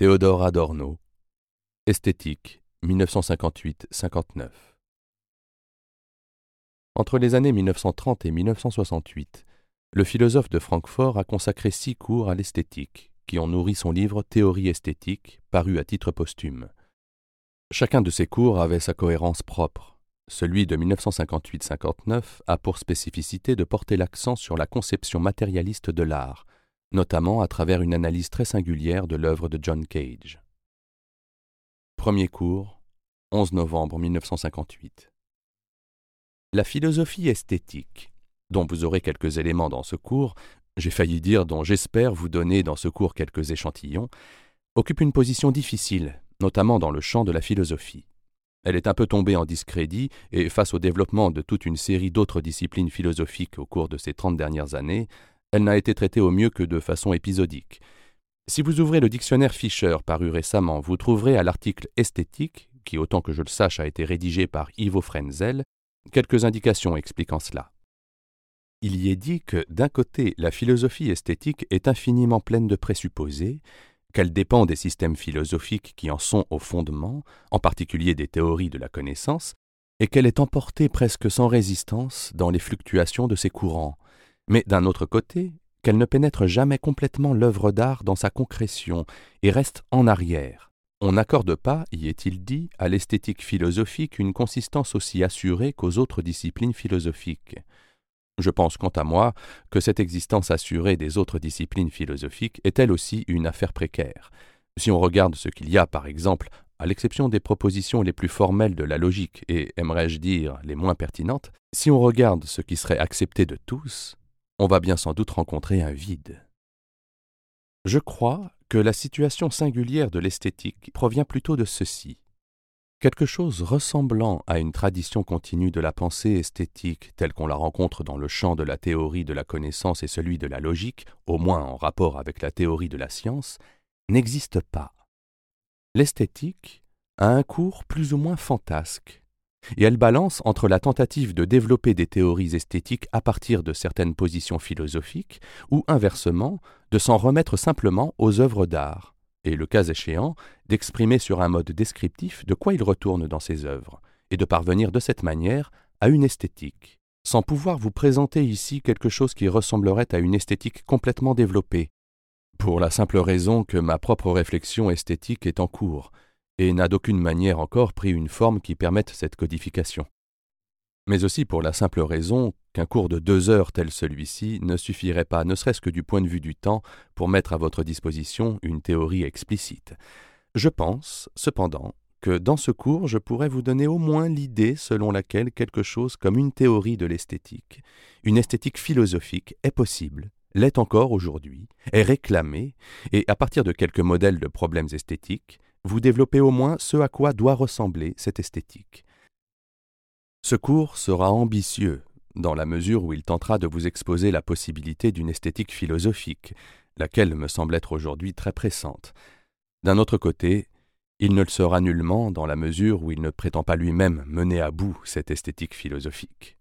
Théodore Adorno Esthétique 1958-59 Entre les années 1930 et 1968, le philosophe de Francfort a consacré six cours à l'esthétique, qui ont nourri son livre Théorie esthétique, paru à titre posthume. Chacun de ces cours avait sa cohérence propre. Celui de 1958-59 a pour spécificité de porter l'accent sur la conception matérialiste de l'art, notamment à travers une analyse très singulière de l'œuvre de John Cage. Premier cours, 11 novembre 1958. La philosophie esthétique, dont vous aurez quelques éléments dans ce cours, j'ai failli dire dont j'espère vous donner dans ce cours quelques échantillons, occupe une position difficile, notamment dans le champ de la philosophie. Elle est un peu tombée en discrédit et face au développement de toute une série d'autres disciplines philosophiques au cours de ces trente dernières années, elle n'a été traitée au mieux que de façon épisodique. Si vous ouvrez le dictionnaire Fischer paru récemment, vous trouverez à l'article esthétique, qui autant que je le sache a été rédigé par Ivo Frenzel, quelques indications expliquant cela. Il y est dit que d'un côté, la philosophie esthétique est infiniment pleine de présupposés, qu'elle dépend des systèmes philosophiques qui en sont au fondement, en particulier des théories de la connaissance, et qu'elle est emportée presque sans résistance dans les fluctuations de ses courants, mais d'un autre côté, qu'elle ne pénètre jamais complètement l'œuvre d'art dans sa concrétion et reste en arrière. On n'accorde pas, y est-il dit, à l'esthétique philosophique une consistance aussi assurée qu'aux autres disciplines philosophiques. Je pense quant à moi que cette existence assurée des autres disciplines philosophiques est elle aussi une affaire précaire. Si on regarde ce qu'il y a, par exemple, à l'exception des propositions les plus formelles de la logique et, aimerais-je dire, les moins pertinentes, si on regarde ce qui serait accepté de tous, on va bien sans doute rencontrer un vide. Je crois que la situation singulière de l'esthétique provient plutôt de ceci. Quelque chose ressemblant à une tradition continue de la pensée esthétique telle qu'on la rencontre dans le champ de la théorie de la connaissance et celui de la logique, au moins en rapport avec la théorie de la science, n'existe pas. L'esthétique a un cours plus ou moins fantasque, et elle balance entre la tentative de développer des théories esthétiques à partir de certaines positions philosophiques, ou inversement, de s'en remettre simplement aux œuvres d'art, et le cas échéant, d'exprimer sur un mode descriptif de quoi il retourne dans ses œuvres, et de parvenir de cette manière à une esthétique, sans pouvoir vous présenter ici quelque chose qui ressemblerait à une esthétique complètement développée, pour la simple raison que ma propre réflexion esthétique est en cours, et n'a d'aucune manière encore pris une forme qui permette cette codification. Mais aussi pour la simple raison qu'un cours de deux heures tel celui-ci ne suffirait pas, ne serait-ce que du point de vue du temps, pour mettre à votre disposition une théorie explicite. Je pense, cependant, que dans ce cours je pourrais vous donner au moins l'idée selon laquelle quelque chose comme une théorie de l'esthétique, une esthétique philosophique, est possible, l'est encore aujourd'hui, est réclamée, et à partir de quelques modèles de problèmes esthétiques, vous développez au moins ce à quoi doit ressembler cette esthétique. Ce cours sera ambitieux, dans la mesure où il tentera de vous exposer la possibilité d'une esthétique philosophique, laquelle me semble être aujourd'hui très pressante. D'un autre côté, il ne le sera nullement dans la mesure où il ne prétend pas lui-même mener à bout cette esthétique philosophique.